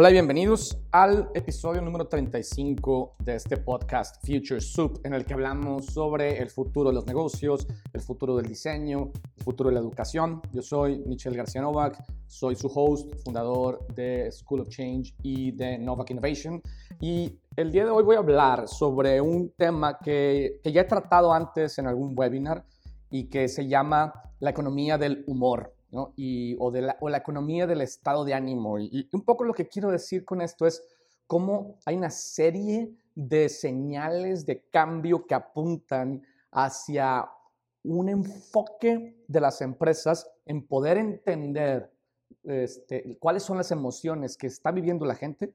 Hola y bienvenidos al episodio número 35 de este podcast Future Soup, en el que hablamos sobre el futuro de los negocios, el futuro del diseño, el futuro de la educación. Yo soy Michelle García Novak, soy su host, fundador de School of Change y de Novak Innovation. Y el día de hoy voy a hablar sobre un tema que, que ya he tratado antes en algún webinar y que se llama la economía del humor. Y, o, de la, o, la, economía del estado de ánimo. Y, un poco lo que quiero decir con esto es cómo hay una serie de señales de cambio que apuntan hacia un enfoque de las empresas en poder entender este, cuáles son las emociones que está viviendo la gente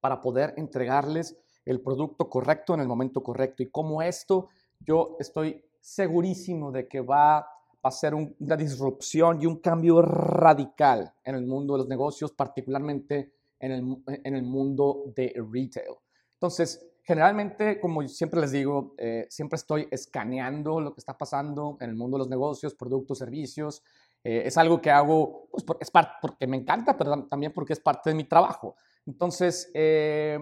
para poder entregarles el producto correcto en el momento correcto. Y cómo esto, yo estoy segurísimo de que va va a ser una disrupción y un cambio radical en el mundo de los negocios, particularmente en el, en el mundo de retail. Entonces, generalmente, como siempre les digo, eh, siempre estoy escaneando lo que está pasando en el mundo de los negocios, productos, servicios. Eh, es algo que hago pues, es porque me encanta, pero también porque es parte de mi trabajo. Entonces, eh,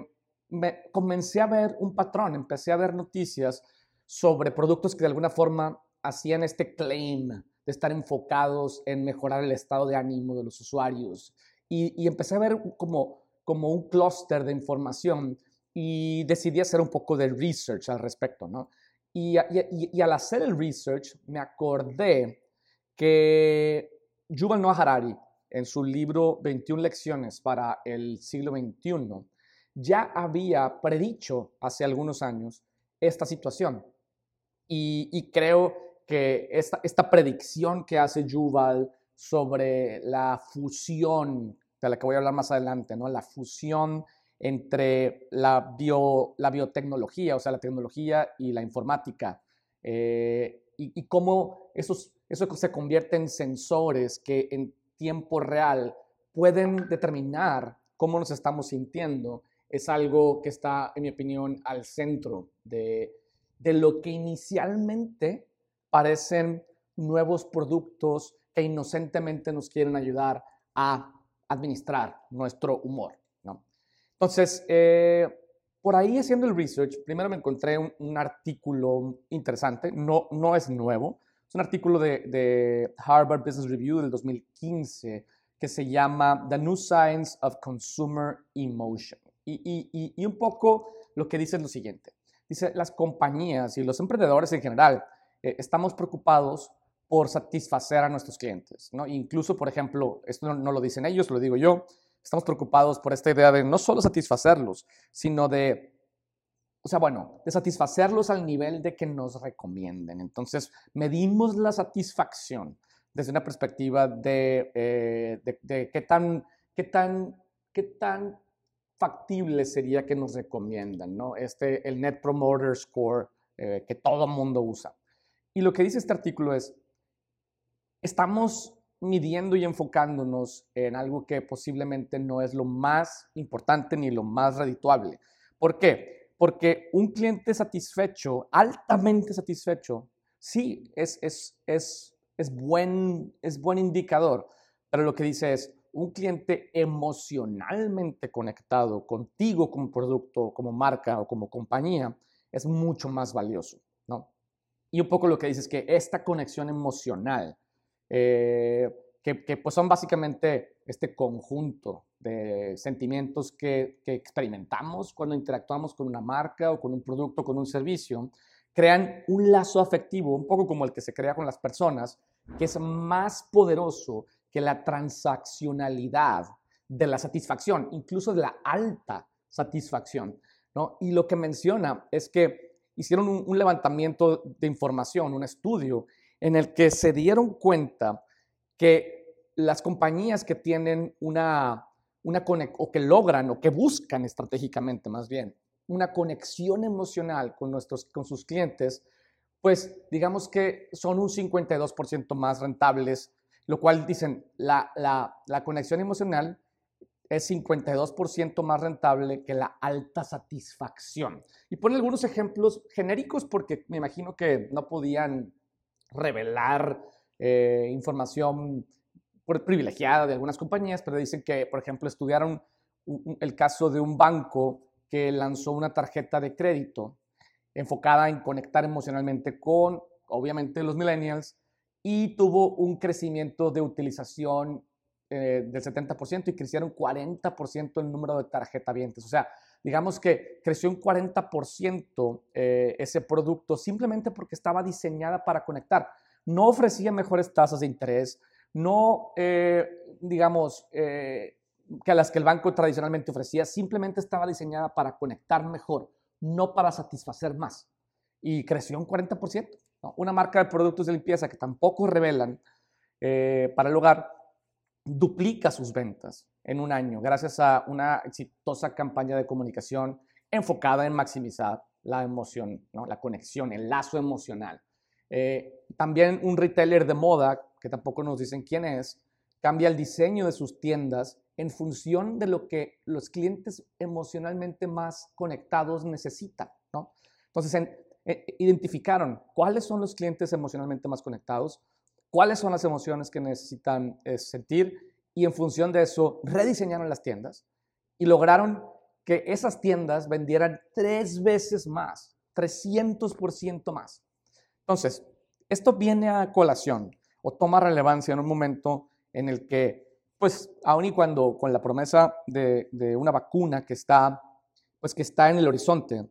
me comencé a ver un patrón, empecé a ver noticias sobre productos que de alguna forma hacían este claim de estar enfocados en mejorar el estado de ánimo de los usuarios. Y, empecé a ver como, como un clúster de información y decidí hacer un poco de research al respecto, ¿no? Y, y, al hacer el research me acordé que Yuval Noah Harari, en su libro 21 lecciones para el siglo XXI, ya había predicho hace algunos años esta situación. Y, y creo que esta, esta predicción que hace Yuval sobre la fusión, de la que voy a hablar más adelante, ¿no? la fusión entre la, bio, la biotecnología, o sea, la tecnología y la informática, eh, y, cómo esos, eso se convierte en sensores que en tiempo real pueden determinar cómo nos estamos sintiendo, es algo que está, en mi opinión, al centro de, de lo que inicialmente parecen nuevos productos que inocentemente nos quieren ayudar a administrar nuestro humor. ¿no? Entonces, eh, por ahí haciendo el research, primero me encontré un, artículo interesante, no, no es nuevo, es un artículo de, Harvard Business Review del 2015 que se llama The New Science of Consumer Emotion. Y, y, y un poco lo que dice es lo siguiente. Dice, las compañías y los emprendedores en general eh, estamos preocupados por satisfacer a nuestros clientes. ¿no? Incluso, por ejemplo, esto no, lo dicen ellos, lo digo yo, estamos preocupados por esta idea de no solo satisfacerlos, sino de, o sea, bueno, de satisfacerlos al nivel de que nos recomienden. Entonces, medimos la satisfacción desde una perspectiva de, eh, de, qué, tan, qué, tan, qué tan factible sería que nos recomiendan, ¿no? Este, el Net Promoter Score eh, que todo mundo usa. Y lo que dice este artículo es, estamos midiendo y enfocándonos en algo que posiblemente no es lo más importante ni lo más redituable. ¿Por qué? Porque un cliente satisfecho, altamente satisfecho, sí, es, es, es, es, buen, es buen indicador, pero lo que dice es, un cliente emocionalmente conectado contigo como producto, como marca o como compañía, es mucho más valioso. Y un poco lo que dices es que esta conexión emocional, eh, que, que, pues son básicamente este conjunto de sentimientos que, que, experimentamos cuando interactuamos con una marca o con un producto, con un servicio, crean un lazo afectivo, un poco como el que se crea con las personas, que es más poderoso que la transaccionalidad de la satisfacción, incluso de la alta satisfacción. ¿no? Y lo que menciona es que hicieron un, levantamiento de información, un estudio, en el que se dieron cuenta que las compañías que tienen una, una o que logran o que buscan estratégicamente más bien una conexión emocional con, nuestros, con sus clientes, pues digamos que son un 52% más rentables, lo cual dicen, la, la, la conexión emocional es 52% más rentable que la alta satisfacción. Y pone algunos ejemplos genéricos porque me imagino que no podían revelar eh, información privilegiada de algunas compañías, pero dicen que, por ejemplo, estudiaron el caso de un banco que lanzó una tarjeta de crédito enfocada en conectar emocionalmente con, obviamente, los millennials y tuvo un crecimiento de utilización eh, del 70% y crecieron 40% el número de tarjeta vientes. O sea, digamos que creció un 40% eh, ese producto simplemente porque estaba diseñada para conectar. No ofrecía mejores tasas de interés, no, eh, digamos, que a las que el banco tradicionalmente ofrecía, simplemente estaba diseñada para conectar mejor, no para satisfacer más. Y creció un 40%. Una marca de productos de limpieza que tampoco revelan eh, para el hogar duplica sus ventas en un año gracias a una exitosa campaña de comunicación enfocada en maximizar la emoción, la conexión, el lazo emocional. Eh, también un retailer de moda, que tampoco nos dicen quién es, cambia el diseño de sus tiendas en función de lo que los clientes emocionalmente más conectados necesitan. Entonces, eh, identificaron cuáles son los clientes emocionalmente más conectados, cuáles son las emociones que necesitan eh, sentir y en función de eso rediseñaron las tiendas y lograron que esas tiendas vendieran tres veces más, 300% más. Entonces, esto viene a colación o toma relevancia en un momento en el que pues aun y cuando con la promesa de, una vacuna que está, pues que está en el horizonte,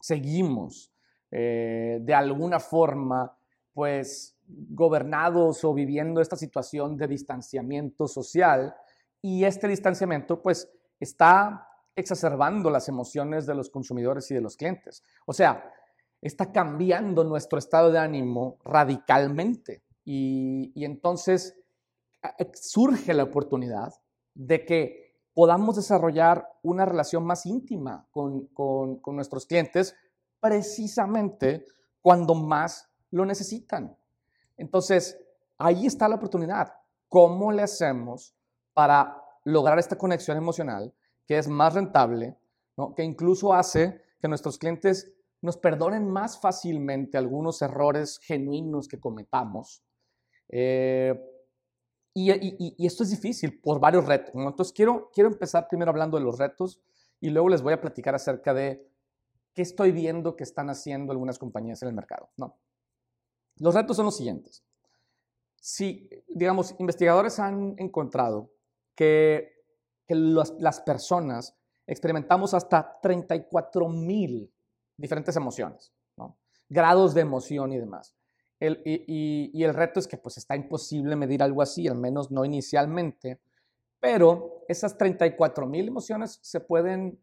seguimos eh, de alguna forma, pues gobernados o viviendo esta situación de distanciamiento social y este distanciamiento pues está exacerbando las emociones de los consumidores y de los clientes. O sea, está cambiando nuestro estado de ánimo radicalmente y, entonces surge la oportunidad de que podamos desarrollar una relación más íntima con, nuestros clientes precisamente cuando más lo necesitan. Entonces, ahí está la oportunidad. ¿Cómo le hacemos para lograr esta conexión emocional que es más rentable, que incluso hace que nuestros clientes nos perdonen más fácilmente algunos errores genuinos que cometamos? Eh, y, esto es difícil por varios retos. Entonces, quiero, quiero empezar primero hablando de los retos y luego les voy a platicar acerca de qué estoy viendo que están haciendo algunas compañías en el mercado. ¿no? Los retos son los siguientes. Si, digamos, investigadores han encontrado que, las personas experimentamos hasta 34 mil diferentes emociones, grados de emoción y demás y, el reto es que pues está imposible medir algo así, al menos no inicialmente, pero esas 34 mil emociones se pueden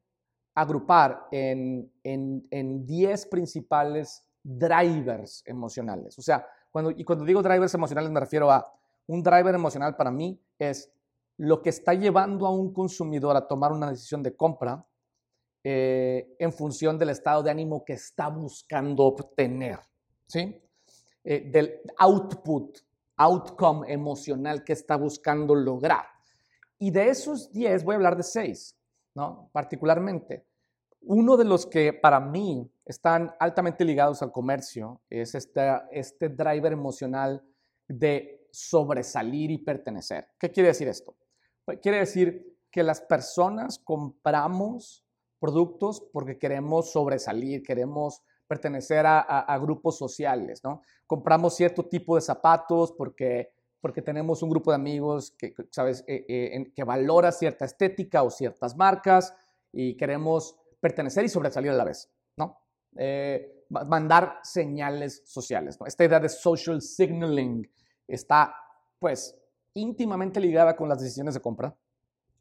agrupar en, en, 10 principales drivers emocionales. O sea, cuando, y cuando digo drivers emocionales me refiero a un driver emocional para mí es lo que está llevando a un consumidor a tomar una decisión de compra eh, en función del estado de ánimo que está buscando obtener. ¿sí? Eh, del output, outcome emocional que está buscando lograr. Y de esos 10 voy a hablar de 6, ¿no? Particularmente. Uno de los que para mí están altamente ligados al comercio es este, este driver emocional de sobresalir y pertenecer. ¿Qué quiere decir esto? Pues, quiere decir que las personas compramos productos porque queremos sobresalir, queremos pertenecer a, grupos sociales, ¿no? Compramos cierto tipo de zapatos porque, porque tenemos un grupo de amigos que, ¿sabes? Eh, eh, que valora cierta estética o ciertas marcas y queremos pertenecer y sobresalir a la vez, ¿no? Eh, mandar señales sociales, ¿no? Esta idea de social signaling está, pues, íntimamente ligada con las decisiones de compra,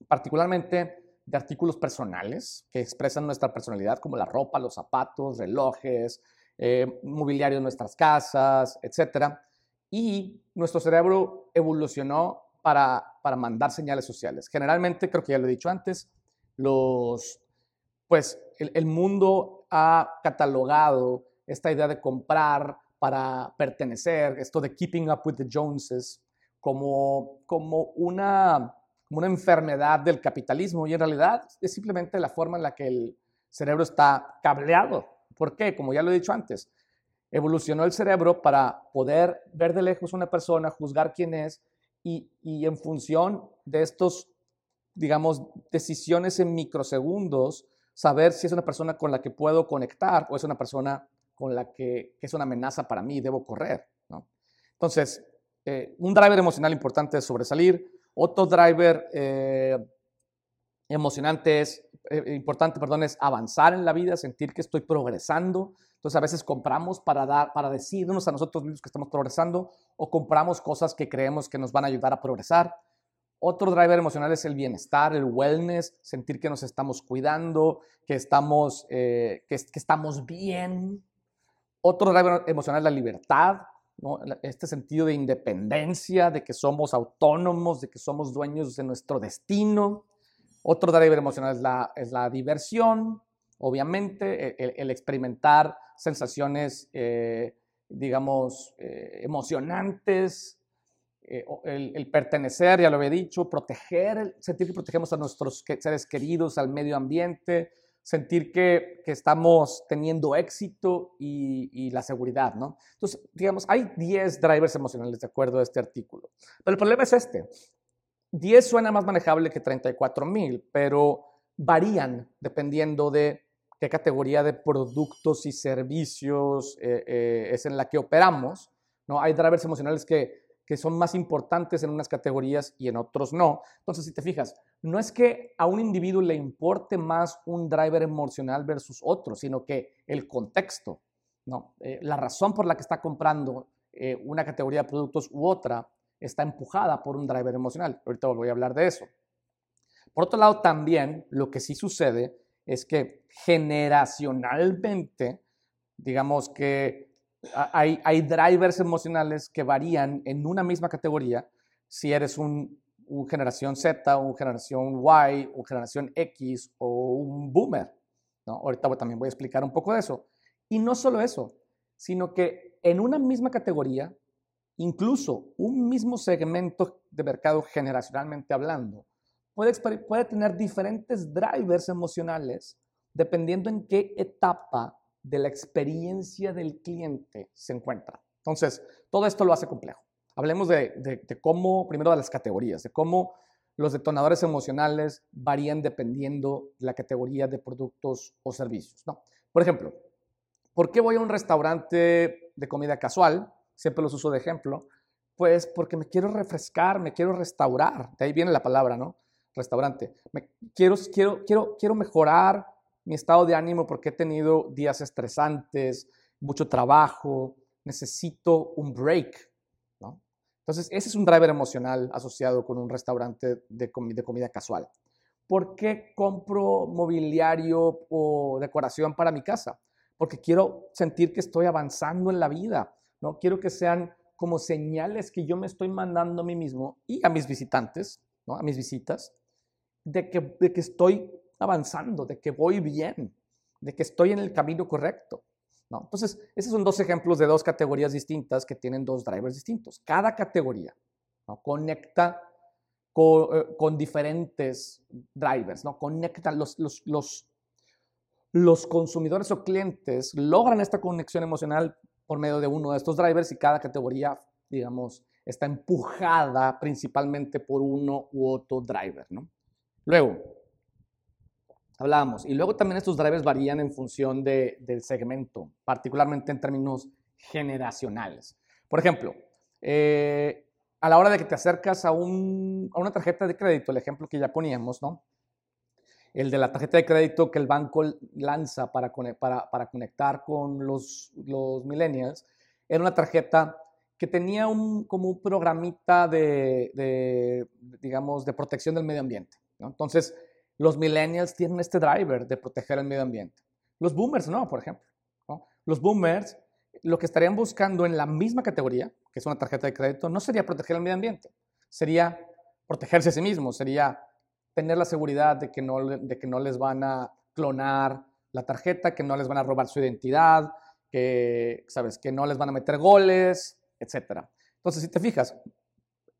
particularmente de artículos personales que expresan nuestra personalidad, como la ropa, los zapatos, relojes, eh, mobiliario de nuestras casas, etc. Y nuestro cerebro evolucionó para, para mandar señales sociales. Generalmente, creo que ya lo he dicho antes, los, pues el, mundo ha catalogado esta idea de comprar para pertenecer, esto de keeping up with the Joneses, como, como una como una enfermedad del capitalismo y en realidad es simplemente la forma en la que el cerebro está cableado. ¿Por qué? Como ya lo he dicho antes, evolucionó el cerebro para poder ver de lejos una persona, juzgar quién es y, en función de estos digamos, decisiones en microsegundos, saber si es una persona con la que puedo conectar o es una persona con la que, es una amenaza para mí y debo correr. ¿no? Entonces, eh, un driver emocional importante es sobresalir. Otro driver eh, emocionante es, eh, importante, perdón, es avanzar en la vida, sentir que estoy progresando. Entonces a veces compramos para, dar, para decirnos a nosotros mismos que estamos progresando o compramos cosas que creemos que nos van a ayudar a progresar. Otro driver emocional es el bienestar, el wellness, sentir que nos estamos cuidando, que estamos, que, que, estamos bien. Otro driver emocional es la libertad, este sentido de independencia, de que somos autónomos, de que somos dueños de nuestro destino. Otro driver emocional es la, es la diversión, obviamente, e, el, experimentar sensaciones, eh, digamos, eh, emocionantes, eh, el, el, pertenecer, ya lo había dicho, proteger, sentir que protegemos a nuestros seres queridos, al medio ambiente, sentir que, estamos teniendo éxito y, la seguridad, ¿no? Entonces, digamos, hay 10 drivers emocionales de acuerdo a este artículo. Pero el problema es este. 10 suena más manejable que 34 mil, pero varían dependiendo de qué categoría de productos y servicios eh, eh, es en la que operamos. ¿no? Hay drivers emocionales que que son más importantes en unas categorías y en otros no. Entonces, si te fijas, no es que a un individuo le importe más un driver emocional versus otro, sino que el contexto, ¿no? Eh, la razón por la que está comprando eh, una categoría de productos u otra está empujada por un driver emocional. Ahorita voy a hablar de eso. Por otro lado, también lo que sí sucede es que generacionalmente, digamos que hay, drivers emocionales que varían en una misma categoría si eres un, generación Z, un generación Y, un generación X o un boomer. ¿no? Ahorita también voy a explicar un poco de eso. Y no solo eso, sino que en una misma categoría, incluso un mismo segmento de mercado generacionalmente hablando, puede tener diferentes drivers emocionales dependiendo en qué etapa de la experiencia del cliente se encuentra. Entonces, todo esto lo hace complejo. Hablemos de, cómo, primero de las categorías, de cómo los detonadores emocionales varían dependiendo de la categoría de productos o servicios. ¿no? Por ejemplo, ¿por qué voy a un restaurante de comida casual? Siempre los uso de ejemplo. Pues porque me quiero refrescar, me quiero restaurar. De ahí viene la palabra, ¿no? Restaurante. Me, quiero, quiero, quiero, quiero mejorar mi estado de ánimo porque he tenido días estresantes, mucho trabajo, necesito un break. ¿no? Entonces, ese es un driver emocional asociado con un restaurante de, de comida casual. ¿Por qué compro mobiliario o decoración para mi casa? Porque quiero sentir que estoy avanzando en la vida, ¿no? Quiero que sean como señales que yo me estoy mandando a mí mismo y a mis visitantes, ¿no? A mis visitas, de que, de que estoy avanzando, de que voy bien, de que estoy en el camino correcto. Entonces, esos son dos ejemplos de dos categorías distintas que tienen dos drivers distintos. Cada categoría conecta con, eh, diferentes drivers, ¿no? conecta los, los, consumidores o clientes logran esta conexión emocional por medio de uno de estos drivers y cada categoría, digamos, está empujada principalmente por uno u otro driver. Luego, hablábamos. Y luego también estos drivers varían en función de, del segmento, particularmente en términos generacionales. Por ejemplo, eh, a la hora de que te acercas a, un, a, una tarjeta de crédito, el ejemplo que ya poníamos, ¿no? El de la tarjeta de crédito que el banco lanza para, para, para conectar con los, los millennials, era una tarjeta que tenía un, como un programita de, de, digamos, de protección del medio ambiente. Entonces, los millennials tienen este driver de proteger el medio ambiente. Los boomers no, por ejemplo. Los boomers lo que estarían buscando en la misma categoría, que es una tarjeta de crédito, no sería proteger el medio ambiente, sería protegerse a sí mismos, sería tener la seguridad de que no, de que no les van a clonar la tarjeta, que no les van a robar su identidad, que, ¿sabes? que no les van a meter goles, etc. Entonces, si te fijas,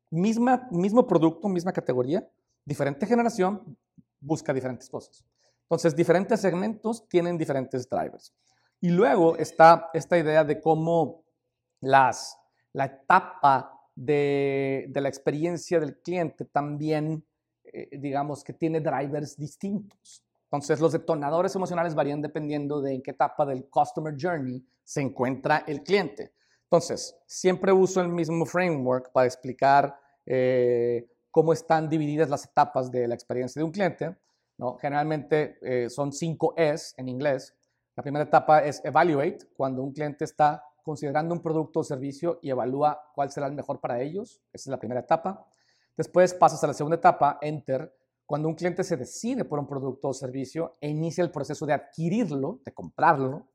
misma, mismo producto, misma categoría, diferente generación, busca diferentes cosas. Entonces, diferentes segmentos tienen diferentes drivers. Y luego está esta idea de cómo las, la etapa de, la experiencia del cliente también eh, digamos, que tiene drivers distintos. Entonces, los detonadores emocionales varían dependiendo de en qué etapa del customer journey se encuentra el cliente. Entonces, siempre uso el mismo framework para explicar eh, cómo están divididas las etapas de la experiencia de un cliente. ¿no? Generalmente eh, son cinco Es en inglés. La primera etapa es evaluate, cuando un cliente está considerando un producto o servicio y evalúa cuál será el mejor para ellos. Esa es la primera etapa. Después pasas a la segunda etapa, enter, cuando un cliente se decide por un producto o servicio e inicia el proceso de adquirirlo, de comprarlo.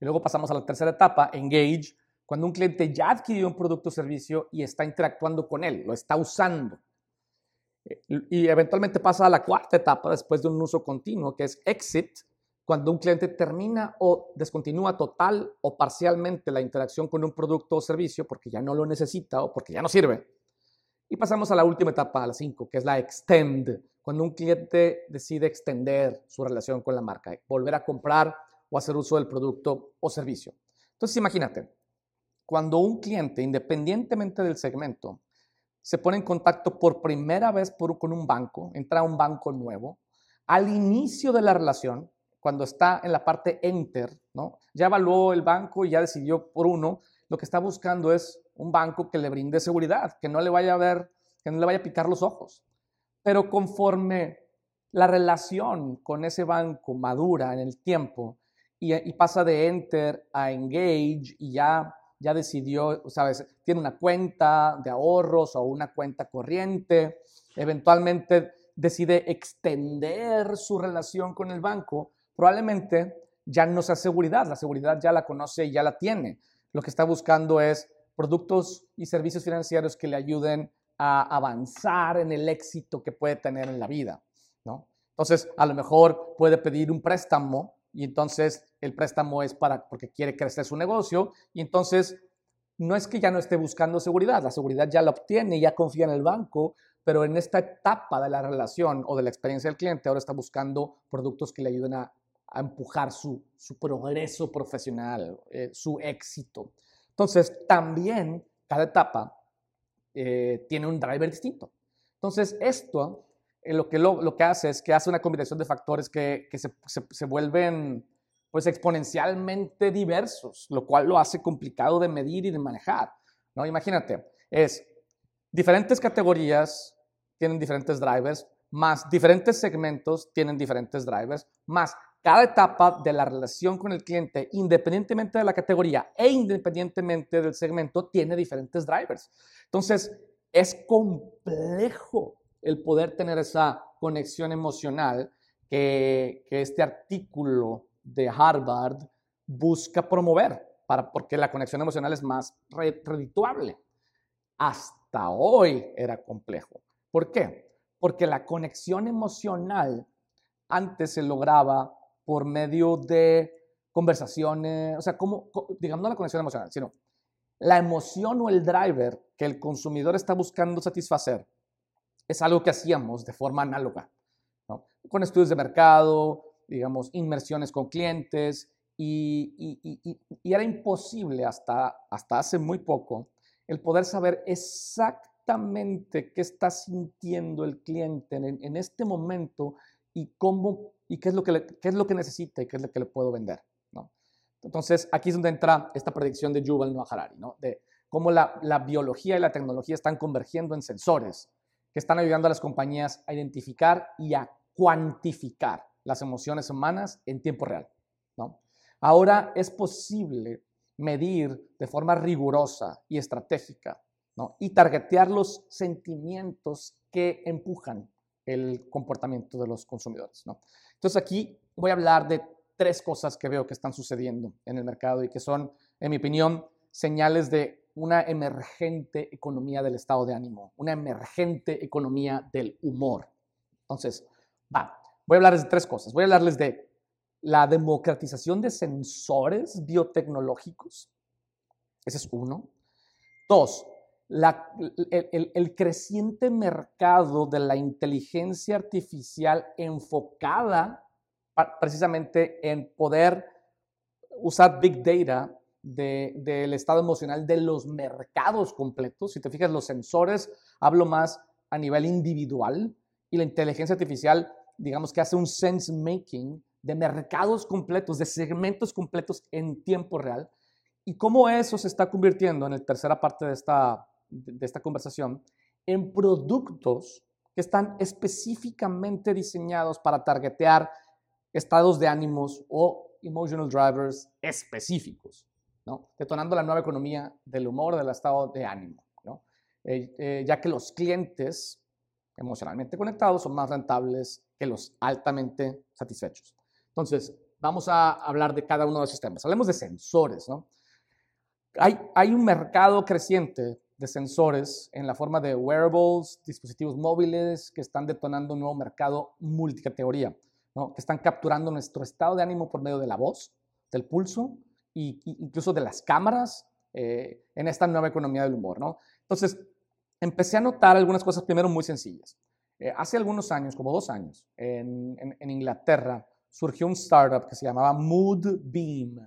Y luego pasamos a la tercera etapa, engage, cuando un cliente ya adquirió un producto o servicio y está interactuando con él, lo está usando. Y eventualmente pasa a la cuarta etapa después de un uso continuo, que es exit, cuando un cliente termina o descontinúa total o parcialmente la interacción con un producto o servicio porque ya no lo necesita o porque ya no sirve. Y pasamos a la última etapa, a la cinco, que es la extend, cuando un cliente decide extender su relación con la marca, volver a comprar o hacer uso del producto o servicio. Entonces, imagínate, cuando un cliente, independientemente del segmento, se pone en contacto por primera vez con un banco, entra a un banco nuevo, al inicio de la relación, cuando está en la parte enter, ¿no? ya evaluó el banco y ya decidió por uno, lo que está buscando es un banco que le brinde seguridad, que no le vaya a ver, que no le vaya a picar los ojos. Pero conforme la relación con ese banco madura en el tiempo y, y pasa de enter a engage y ya ya decidió, sabes, tiene una cuenta de ahorros o una cuenta corriente, eventualmente decide extender su relación con el banco, probablemente ya no sea seguridad, la seguridad ya la conoce y ya la tiene. Lo que está buscando es productos y servicios financieros que le ayuden a avanzar en el éxito que puede tener en la vida, ¿no? Entonces, a lo mejor puede pedir un préstamo y entonces el préstamo es para porque quiere crecer su negocio y entonces no es que ya no esté buscando seguridad, la seguridad ya la obtiene, ya confía en el banco, pero en esta etapa de la relación o de la experiencia del cliente ahora está buscando productos que le ayuden a, empujar su, progreso profesional, eh, su éxito. Entonces, también cada etapa eh, tiene un driver distinto. Entonces, esto eh, lo, que lo, que hace es que hace una combinación de factores que, se, vuelven pues exponencialmente diversos, lo cual lo hace complicado de medir y de manejar. ¿no? Imagínate, es diferentes categorías tienen diferentes drivers, más diferentes segmentos tienen diferentes drivers, más cada etapa de la relación con el cliente, independientemente de la categoría e independientemente del segmento, tiene diferentes drivers. Entonces, es complejo el poder tener esa conexión emocional que, este artículo de Harvard busca promover, para, porque la conexión emocional es más redituable. Hasta hoy era complejo. ¿Por qué? Porque la conexión emocional antes se lograba por medio de conversaciones, o sea, como, digamos, no la conexión emocional, sino la emoción o el driver que el consumidor está buscando satisfacer es algo que hacíamos de forma análoga, con estudios de mercado, digamos, inmersiones con clientes, y, era imposible hasta, hasta hace muy poco el poder saber exactamente qué está sintiendo el cliente en, este momento y cómo y qué es lo que, qué es lo que necesita y qué es lo que le puedo vender. ¿no? Entonces, aquí es donde entra esta predicción de Yuval Noah Harari, ¿no? de cómo la, la biología y la tecnología están convergiendo en sensores que están ayudando a las compañías a identificar y a cuantificar las emociones humanas en tiempo real. ¿no? Ahora es posible medir de forma rigurosa y estratégica ¿no? y targetear los sentimientos que empujan el comportamiento de los consumidores. ¿no? Entonces aquí voy a hablar de tres cosas que veo que están sucediendo en el mercado y que son, en mi opinión, señales de una emergente economía del estado de ánimo, una emergente economía del humor. Entonces, va, voy a hablarles de tres cosas. Voy a hablarles de la democratización de sensores biotecnológicos. Ese es uno. Dos, el, creciente mercado de la inteligencia artificial enfocada precisamente en poder usar big data del estado emocional de los mercados completos. Si te fijas, los sensores, hablo más a nivel individual y la inteligencia artificial, digamos que hace un sense making de mercados completos, de segmentos completos en tiempo real, y cómo eso se está convirtiendo en la tercera parte de esta, de esta conversación en productos que están específicamente diseñados para targetear estados de ánimos o emotional drivers específicos, ¿no? detonando la nueva economía del humor, del estado de ánimo, ¿no? Eh, eh, ya que los clientes emocionalmente conectados son más rentables que los altamente satisfechos. Entonces, vamos a hablar de cada uno de esos temas. Hablemos de sensores. ¿no? Hay, hay un mercado creciente de sensores en la forma de wearables, dispositivos móviles que están detonando un nuevo mercado multicategoría, ¿no? que están capturando nuestro estado de ánimo por medio de la voz, del pulso e incluso de las cámaras eh, en esta nueva economía del humor. ¿no? Entonces, empecé a notar algunas cosas primero muy sencillas. Eh, hace algunos años, como dos años, en, en Inglaterra, surgió un startup que se llamaba Moodbeam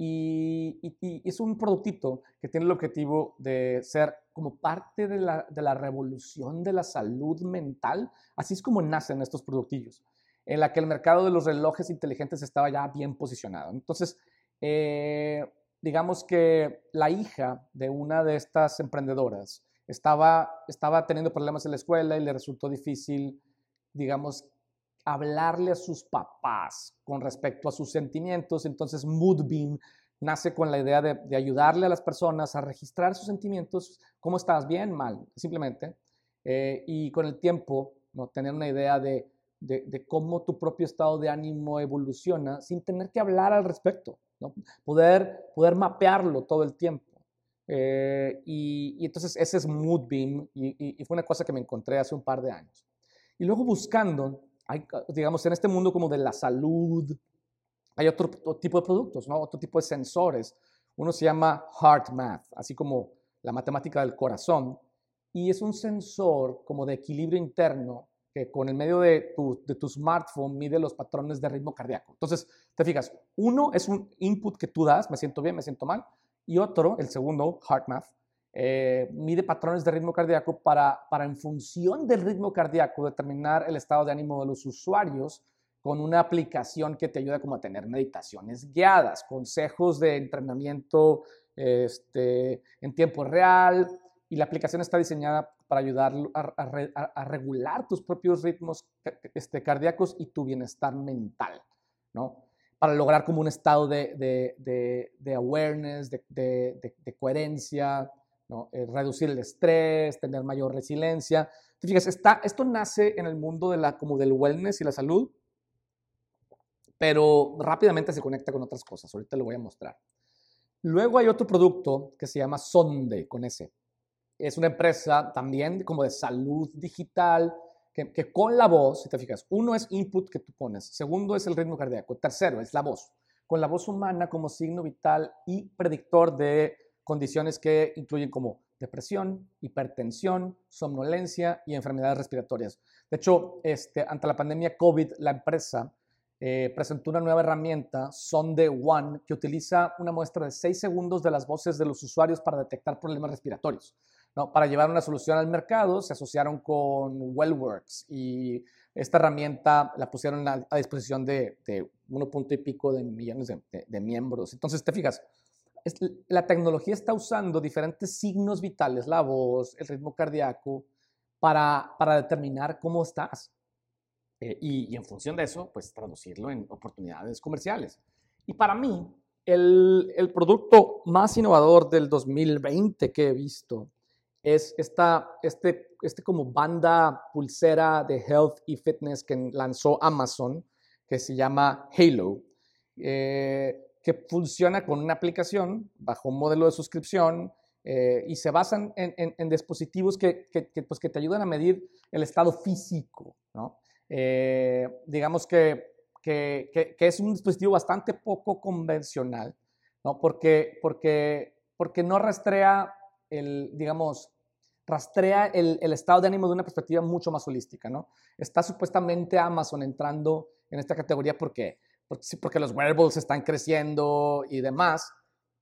y, es un productito que tiene el objetivo de ser como parte de la, de la, revolución de la salud mental. Así es como nacen estos productillos, en la que el mercado de los relojes inteligentes estaba ya bien posicionado. Entonces, eh, digamos que la hija de una de estas emprendedoras estaba, estaba teniendo problemas en la escuela y le resultó difícil, digamos, hablarle a sus papás con respecto a sus sentimientos. Entonces Moodbeam nace con la idea de, ayudarle a las personas a registrar sus sentimientos, cómo estás, bien, mal, simplemente. Eh, y con el tiempo, ¿no? tener una idea de, de, cómo tu propio estado de ánimo evoluciona sin tener que hablar al respecto, ¿no? poder, poder mapearlo todo el tiempo. Eh, y, entonces ese es Moodbeam y, y fue una cosa que me encontré hace un par de años. Y luego buscando hay, digamos, en este mundo como de la salud, hay otro, tipo de productos, ¿no? Otro tipo de sensores. Uno se llama Heart Math, así como la matemática del corazón, y es un sensor como de equilibrio interno que con el medio de tu, de tu smartphone mide los patrones de ritmo cardíaco. Entonces, te fijas, uno es un input que tú das, me siento bien, me siento mal, y otro, el segundo, Heart Math, eh, mide patrones de ritmo cardíaco para, para, en función del ritmo cardíaco, determinar el estado de ánimo de los usuarios con una aplicación que te ayuda como a tener meditaciones guiadas, consejos de entrenamiento este, en tiempo real, y la aplicación está diseñada para ayudar a, regular tus propios ritmos este, cardíacos y tu bienestar mental, ¿no? Para lograr como un estado de, de, de awareness, de, coherencia, eh, reducir el estrés, tener mayor resiliencia. Entonces, está, esto nace en el mundo de la, como del wellness y la salud, pero rápidamente se conecta con otras cosas. Ahorita lo voy a mostrar. Luego hay otro producto que se llama Sonde, con ese. Es una empresa también como de salud digital, que, que, con la voz, si te fijas, uno es input que tú pones, segundo es el ritmo cardíaco, tercero es la voz, con la voz humana como signo vital y predictor de condiciones que incluyen como depresión, hipertensión, somnolencia y enfermedades respiratorias. De hecho, este, ante la pandemia COVID, la empresa eh, presentó una nueva herramienta, Sonde One, que utiliza una muestra de 6 segundos de las voces de los usuarios para detectar problemas respiratorios. ¿No? Para llevar una solución al mercado, se asociaron con Wellworks y esta herramienta la pusieron a, disposición de, de uno punto y pico de millones de, de miembros. Entonces, te fijas, la tecnología está usando diferentes signos vitales, la voz, el ritmo cardíaco, para, para determinar cómo estás. Eh, y, en función de eso, pues traducirlo en oportunidades comerciales. Y para mí, el, el, producto más innovador del 2020 que he visto es esta, este, este como banda pulsera de health y fitness que lanzó Amazon, que se llama Halo. Eh, que funciona con una aplicación bajo un modelo de suscripción eh, y se basan en, dispositivos que, pues, que, te ayudan a medir el estado físico. ¿no? Eh, digamos que, que, es un dispositivo bastante poco convencional, ¿no? porque, porque, porque no rastrea el, digamos, rastrea el, estado de ánimo de una perspectiva mucho más holística. ¿no? Está supuestamente Amazon entrando en esta categoría porque porque los wearables están creciendo y demás,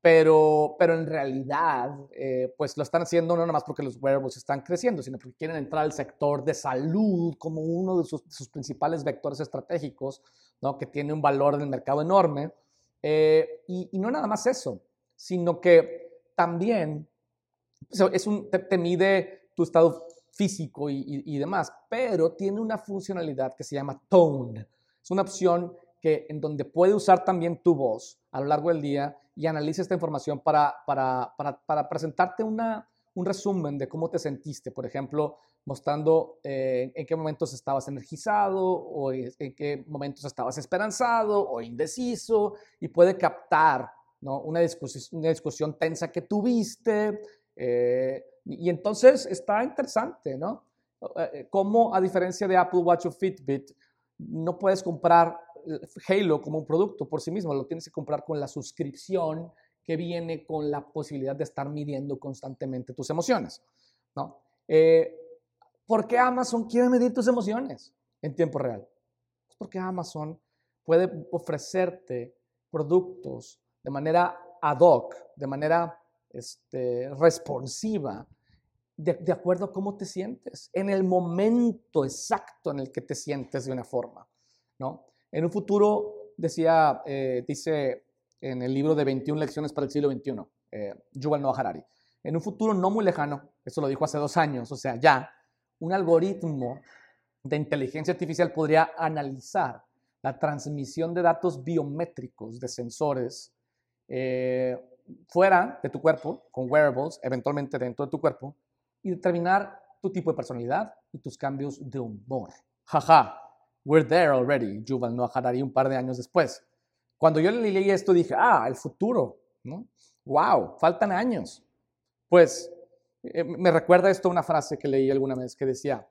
pero, pero en realidad, eh, pues lo están haciendo no nada más porque los wearables están creciendo, sino porque quieren entrar al sector de salud como uno de sus, principales vectores estratégicos, ¿no? que tiene un valor en el mercado enorme. Eh, y, no nada más eso, sino que también es un, te, mide tu estado físico y, y, demás, pero tiene una funcionalidad que se llama tone. Es una opción que, en donde puede usar también tu voz a lo largo del día y analiza esta información para, para, para, para presentarte una, un resumen de cómo te sentiste, por ejemplo, mostrando eh, en qué momentos estabas energizado o en qué momentos estabas esperanzado o indeciso y puede captar ¿no? una, discusión, una discusión tensa que tuviste. Eh, y entonces está interesante, ¿no? Eh, cómo a diferencia de Apple Watch o Fitbit, no puedes comprar Halo como un producto por sí mismo, lo tienes que comprar con la suscripción que viene con la posibilidad de estar midiendo constantemente tus emociones, ¿no? Eh, ¿Por qué Amazon quiere medir tus emociones en tiempo real? Es porque Amazon puede ofrecerte productos de manera ad hoc, de manera este, responsiva, de, acuerdo a cómo te sientes, en el momento exacto en el que te sientes de una forma, ¿no? En un futuro, decía, eh, dice en el libro de 21 lecciones para el siglo XXI, eh, Yuval Noah Harari, en un futuro no muy lejano, eso lo dijo hace dos años, o sea, ya, un algoritmo de inteligencia artificial podría analizar la transmisión de datos biométricos de sensores eh, fuera de tu cuerpo, con wearables, eventualmente dentro de tu cuerpo, y determinar tu tipo de personalidad y tus cambios de humor. Jaja, We're there already, Yuval Noah Harari un par de años después. Cuando yo leí esto dije, ah, el futuro, ¿no? Wow, faltan años. Pues eh, me recuerda esto una frase que leí alguna vez que decía,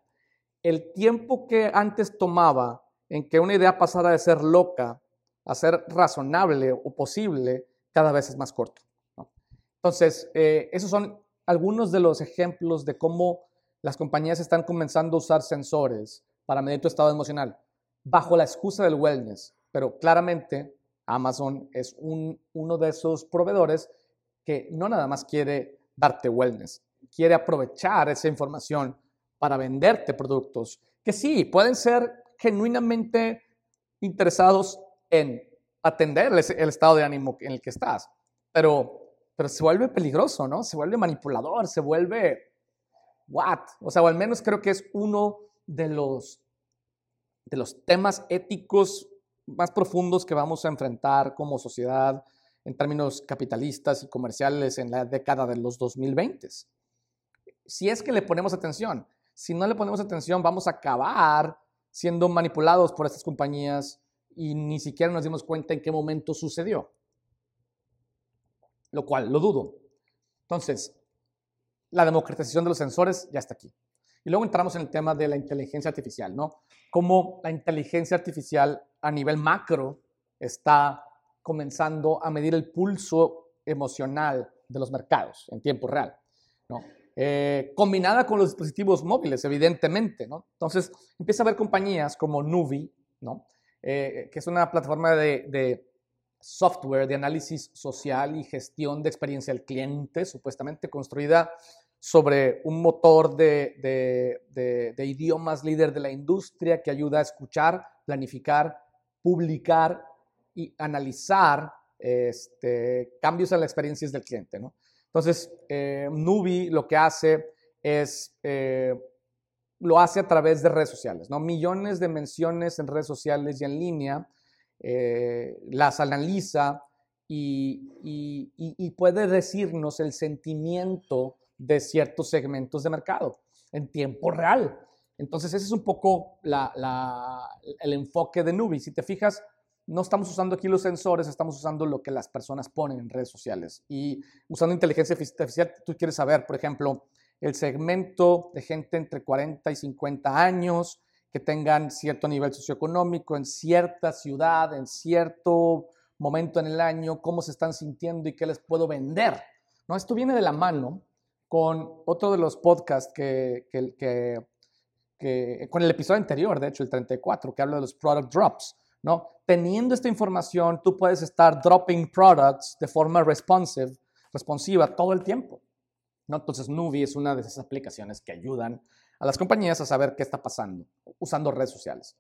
el tiempo que antes tomaba en que una idea pasara de ser loca a ser razonable o posible, cada vez es más corto. Entonces, eh, esos son algunos de los ejemplos de cómo las compañías están comenzando a usar sensores para medir tu estado emocional bajo la excusa del wellness, pero claramente Amazon es uno de esos proveedores que no nada más quiere darte wellness, quiere aprovechar esa información para venderte productos que sí, pueden ser genuinamente interesados en atender el, estado de ánimo en el que estás, pero, pero se vuelve peligroso, ¿no? Se vuelve manipulador, se vuelve what? O sea, o al menos creo que es uno de los de los temas éticos más profundos que vamos a enfrentar como sociedad en términos capitalistas y comerciales en la década de los 2020. Si es que le ponemos atención, si no le ponemos atención, vamos a acabar siendo manipulados por estas compañías y ni siquiera nos dimos cuenta en qué momento sucedió. Lo cual lo dudo. Entonces, la democratización de los sensores ya está aquí. Y luego entramos en el tema de la inteligencia artificial, ¿no? Cómo la inteligencia artificial a nivel macro está comenzando a medir el pulso emocional de los mercados en tiempo real, ¿no? Eh, combinada con los dispositivos móviles, evidentemente, ¿no? Entonces, empieza a haber compañías como Nuvi, ¿no? Eh, que es una plataforma de, de software de análisis social y gestión de experiencia del cliente, supuestamente construida sobre un motor de, idiomas líder de la industria que ayuda a escuchar, planificar, publicar y analizar este, cambios en las experiencias del cliente. Entonces, eh, Nubi lo que hace es, eh, lo hace a través de redes sociales, ¿no? millones de menciones en redes sociales y en línea, eh, las analiza y, puede decirnos el sentimiento de ciertos segmentos de mercado en tiempo real. Entonces, ese es un poco el enfoque de Nubi. Si te fijas, no estamos usando aquí los sensores, estamos usando lo que las personas ponen en redes sociales. Y usando inteligencia artificial, tú quieres saber, por ejemplo, el segmento de gente entre 40 y 50 años que tengan cierto nivel socioeconómico en cierta ciudad, en cierto momento en el año, cómo se están sintiendo y qué les puedo vender. ¿No? Esto viene de la mano con otro de los podcasts que, que, que, con el episodio anterior, de hecho, el 34, que habla de los product drops, ¿no? Teniendo esta información, tú puedes estar dropping products de forma responsive, responsiva todo el tiempo. ¿no? Entonces, Nuvi es una de esas aplicaciones que ayudan a las compañías a saber qué está pasando usando redes sociales.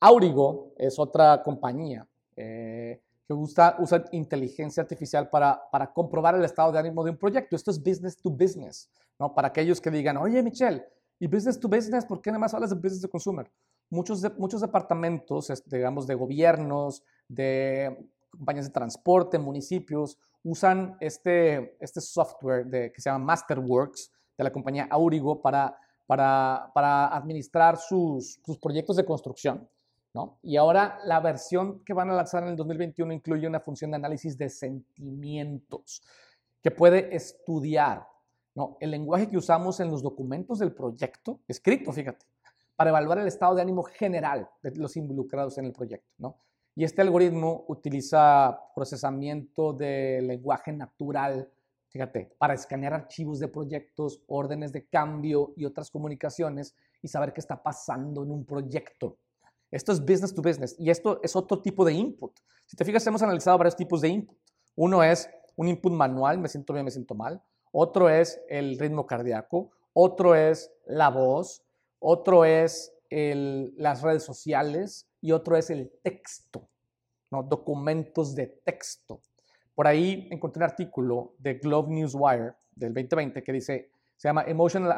Aurigo es otra compañía eh, que usa, usa inteligencia artificial para, para comprobar el estado de ánimo de un proyecto. Esto es business to business, ¿no? Para aquellos que digan, oye, Michelle, ¿y business to business? ¿Por qué nada más hablas de business to consumer? Muchos, muchos departamentos, digamos, de gobiernos, de compañías de transporte, municipios, usan este, este software que se llama Masterworks de la compañía Aurigo para, para, administrar sus, proyectos de construcción. ¿no? Y ahora la versión que van a lanzar en el 2021 incluye una función de análisis de sentimientos que puede estudiar el lenguaje que usamos en los documentos del proyecto, escrito, fíjate, para evaluar el estado de ánimo general de los involucrados en el proyecto. ¿no? Y este algoritmo utiliza procesamiento de lenguaje natural, fíjate, para escanear archivos de proyectos, órdenes de cambio y otras comunicaciones y saber qué está pasando en un proyecto. Esto es business to business y esto es otro tipo de input. Si te fijas, hemos analizado varios tipos de input. Uno es un input manual, me siento bien, me siento mal. Otro es el ritmo cardíaco. Otro es la voz. Otro es las redes sociales. Y otro es el texto, ¿no? documentos de texto. Por ahí encontré un artículo de Globe Newswire del 2020 que dice se llama Emotional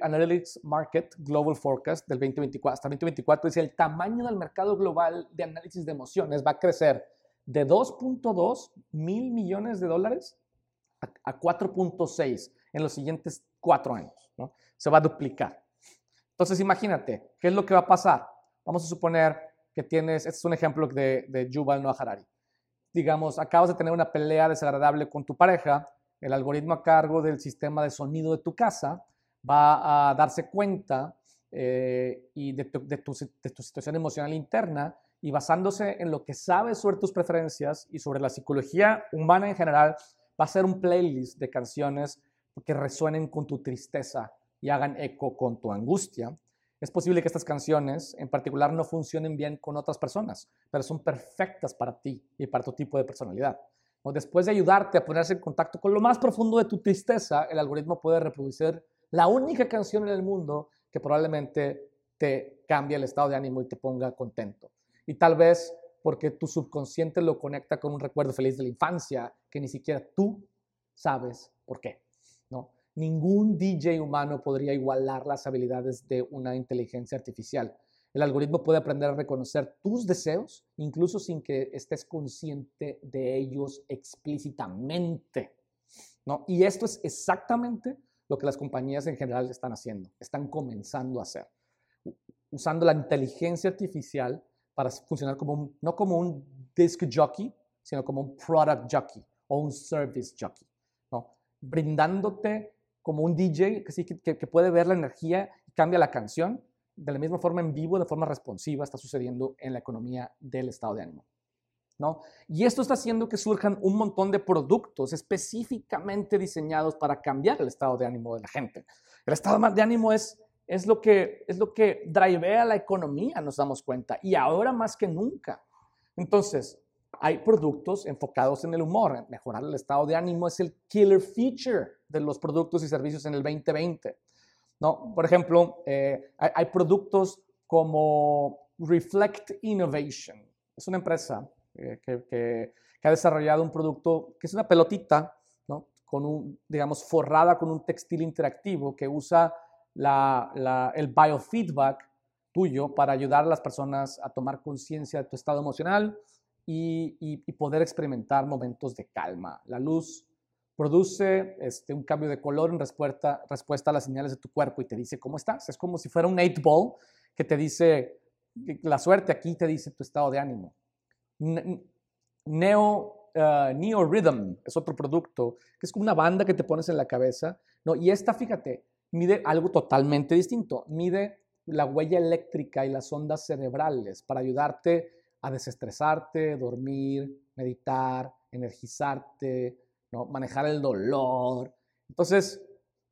Analytics Market Global Forecast del 2024. Hasta 2024 dice el tamaño del mercado global de análisis de emociones va a crecer de 2.2 mil millones de dólares a, 4.6 en los siguientes cuatro años. ¿no? Se va a duplicar. Entonces imagínate, ¿qué es lo que va a pasar? Vamos a suponer que tienes, este es un ejemplo de, de Yuval Noah Harari. Digamos, acabas de tener una pelea desagradable con tu pareja el algoritmo a cargo del sistema de sonido de tu casa va a darse cuenta eh, y de tu, situación emocional interna y basándose en lo que sabe sobre tus preferencias y sobre la psicología humana en general, va a hacer un playlist de canciones que resuenen con tu tristeza y hagan eco con tu angustia. Es posible que estas canciones en particular no funcionen bien con otras personas, pero son perfectas para ti y para tu tipo de personalidad después de ayudarte a ponerse en contacto con lo más profundo de tu tristeza, el algoritmo puede reproducir la única canción en el mundo que probablemente te cambie el estado de ánimo y te ponga contento. Y tal vez porque tu subconsciente lo conecta con un recuerdo feliz de la infancia que ni siquiera tú sabes por qué. ¿no? Ningún DJ humano podría igualar las habilidades de una inteligencia artificial. El algoritmo puede aprender a reconocer tus deseos, incluso sin que estés consciente de ellos explícitamente. ¿no? Y esto es exactamente lo que las compañías en general están haciendo, están comenzando a hacer, usando la inteligencia artificial para funcionar como un, no como un disc jockey, sino como un product jockey o un service jockey, ¿no? brindándote como un DJ que, que puede ver la energía y cambia la canción, de la misma forma en vivo, de forma responsiva, está sucediendo en la economía del estado de ánimo. ¿no? Y esto está haciendo que surjan un montón de productos específicamente diseñados para cambiar el estado de ánimo de la gente. El estado de ánimo es, es, lo, que, es lo que drivea la economía, nos damos cuenta, y ahora más que nunca. Entonces, hay productos enfocados en el humor. Mejorar el estado de ánimo es el killer feature de los productos y servicios en el 2020. ¿no? Por ejemplo, eh, hay, productos como Reflect Innovation. Es una empresa eh, que, ha desarrollado un producto que es una pelotita, ¿no? Con un, digamos, forrada con un textil interactivo que usa el biofeedback tuyo para ayudar a las personas a tomar conciencia de tu estado emocional y, y, poder experimentar momentos de calma. La luz produce este, un cambio de color en respuesta, a las señales de tu cuerpo y te dice cómo estás. Es como si fuera un 8 ball que te dice, la suerte aquí te dice tu estado de ánimo. Neo, uh, Neo Rhythm es otro producto que es como una banda que te pones en la cabeza. ¿no? Y esta, fíjate, mide algo totalmente distinto. Mide la huella eléctrica y las ondas cerebrales para ayudarte a desestresarte, dormir, meditar, energizarte, ¿no? manejar el dolor. Entonces,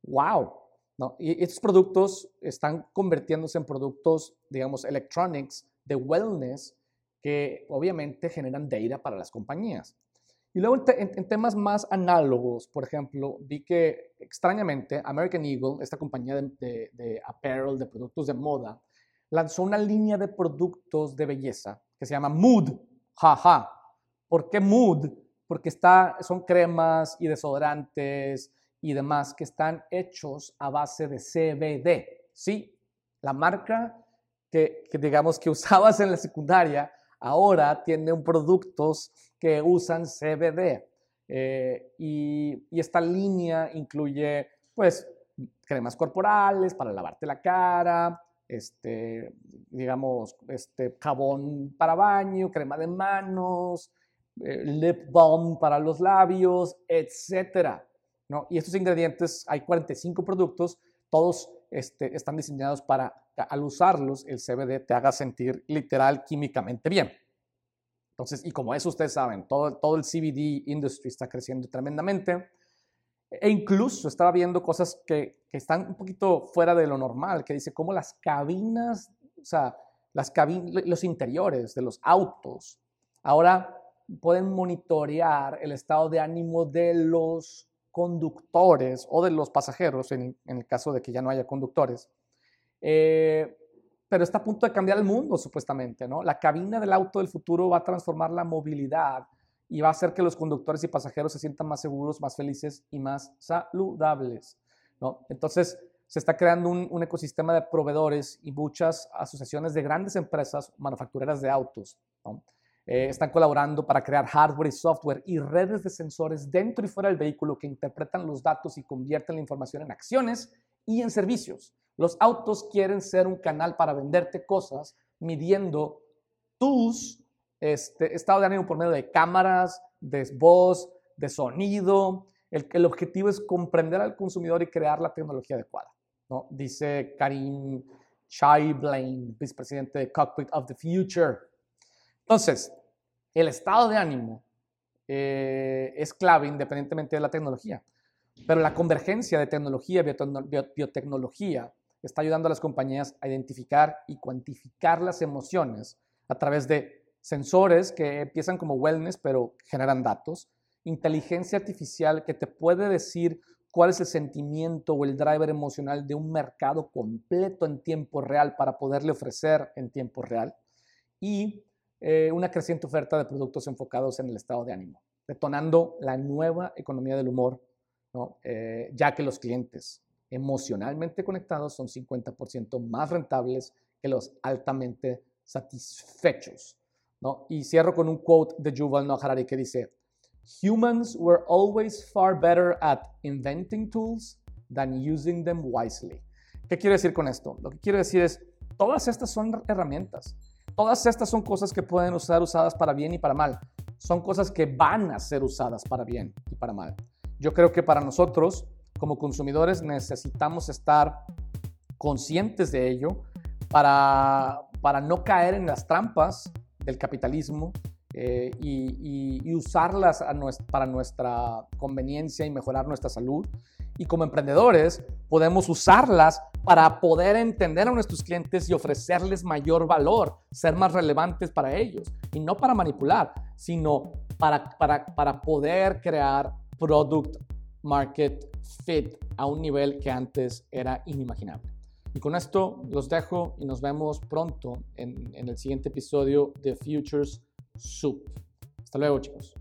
wow. ¿no? Y estos productos están convirtiéndose en productos, digamos, electronics de wellness que obviamente generan data para las compañías. Y luego en, temas más análogos, por ejemplo, vi que extrañamente American Eagle, esta compañía de, de, apparel, de productos de moda, lanzó una línea de productos de belleza que se llama Mood. Jaja. ¿Por qué Mood? Porque está, son cremas y desodorantes y demás que están hechos a base de CBD. Sí, la marca que, que digamos que usabas en la secundaria ahora tiene productos que usan CBD. Eh, y, esta línea incluye, pues, cremas corporales para lavarte la cara, este, digamos, este, jabón para baño, crema de manos, lip balm para los labios, etcétera. ¿no? Y estos ingredientes, hay 45 productos, todos este, están diseñados para, al usarlos, el CBD te haga sentir literal químicamente bien. Entonces, y como eso ustedes saben, todo, todo el CBD industry está creciendo tremendamente. E incluso estaba viendo cosas que, que, están un poquito fuera de lo normal, que dice cómo las cabinas, o sea, las cabinas, los interiores de los autos, ahora pueden monitorear el estado de ánimo de los conductores o de los pasajeros, en, en el caso de que ya no haya conductores. Eh, pero está a punto de cambiar el mundo, supuestamente, ¿no? La cabina del auto del futuro va a transformar la movilidad y va a hacer que los conductores y pasajeros se sientan más seguros, más felices y más saludables, ¿no? Entonces, se está creando un, ecosistema de proveedores y muchas asociaciones de grandes empresas manufactureras de autos, ¿no? Eh, están colaborando para crear hardware y software y redes de sensores dentro y fuera del vehículo que interpretan los datos y convierten la información en acciones y en servicios. Los autos quieren ser un canal para venderte cosas midiendo tus este, estado de ánimo por medio de cámaras, de voz, de sonido. El, objetivo es comprender al consumidor y crear la tecnología adecuada. ¿no? Dice Karim Chai Blaine, vicepresidente de Cockpit of the Future. Entonces, el estado de ánimo eh, es clave independientemente de la tecnología, pero la convergencia de tecnología, biotecnología, está ayudando a las compañías a identificar y cuantificar las emociones a través de sensores que empiezan como wellness, pero generan datos, inteligencia artificial que te puede decir cuál es el sentimiento o el driver emocional de un mercado completo en tiempo real para poderle ofrecer en tiempo real, y eh, una creciente oferta de productos enfocados en el estado de ánimo, detonando la nueva economía del humor, eh, ya que los clientes emocionalmente conectados son 50% más rentables que los altamente satisfechos. ¿no? Y cierro con un quote de Yuval Noah Harari que dice, Humans were always far better at inventing tools than using them wisely. ¿Qué quiero decir con esto? Lo que quiero decir es, todas estas son herramientas. Todas estas son cosas que pueden ser usadas para bien y para mal. Son cosas que van a ser usadas para bien y para mal. Yo creo que para nosotros como consumidores necesitamos estar conscientes de ello para, para no caer en las trampas del capitalismo eh, y, usarlas para nuestra conveniencia y mejorar nuestra salud. Y como emprendedores podemos usarlas para poder entender a nuestros clientes y ofrecerles mayor valor, ser más relevantes para ellos. Y no para manipular, sino para, para, para poder crear product market fit a un nivel que antes era inimaginable. Y con esto los dejo y nos vemos pronto en, en el siguiente episodio de Futures Soup. Hasta luego chicos.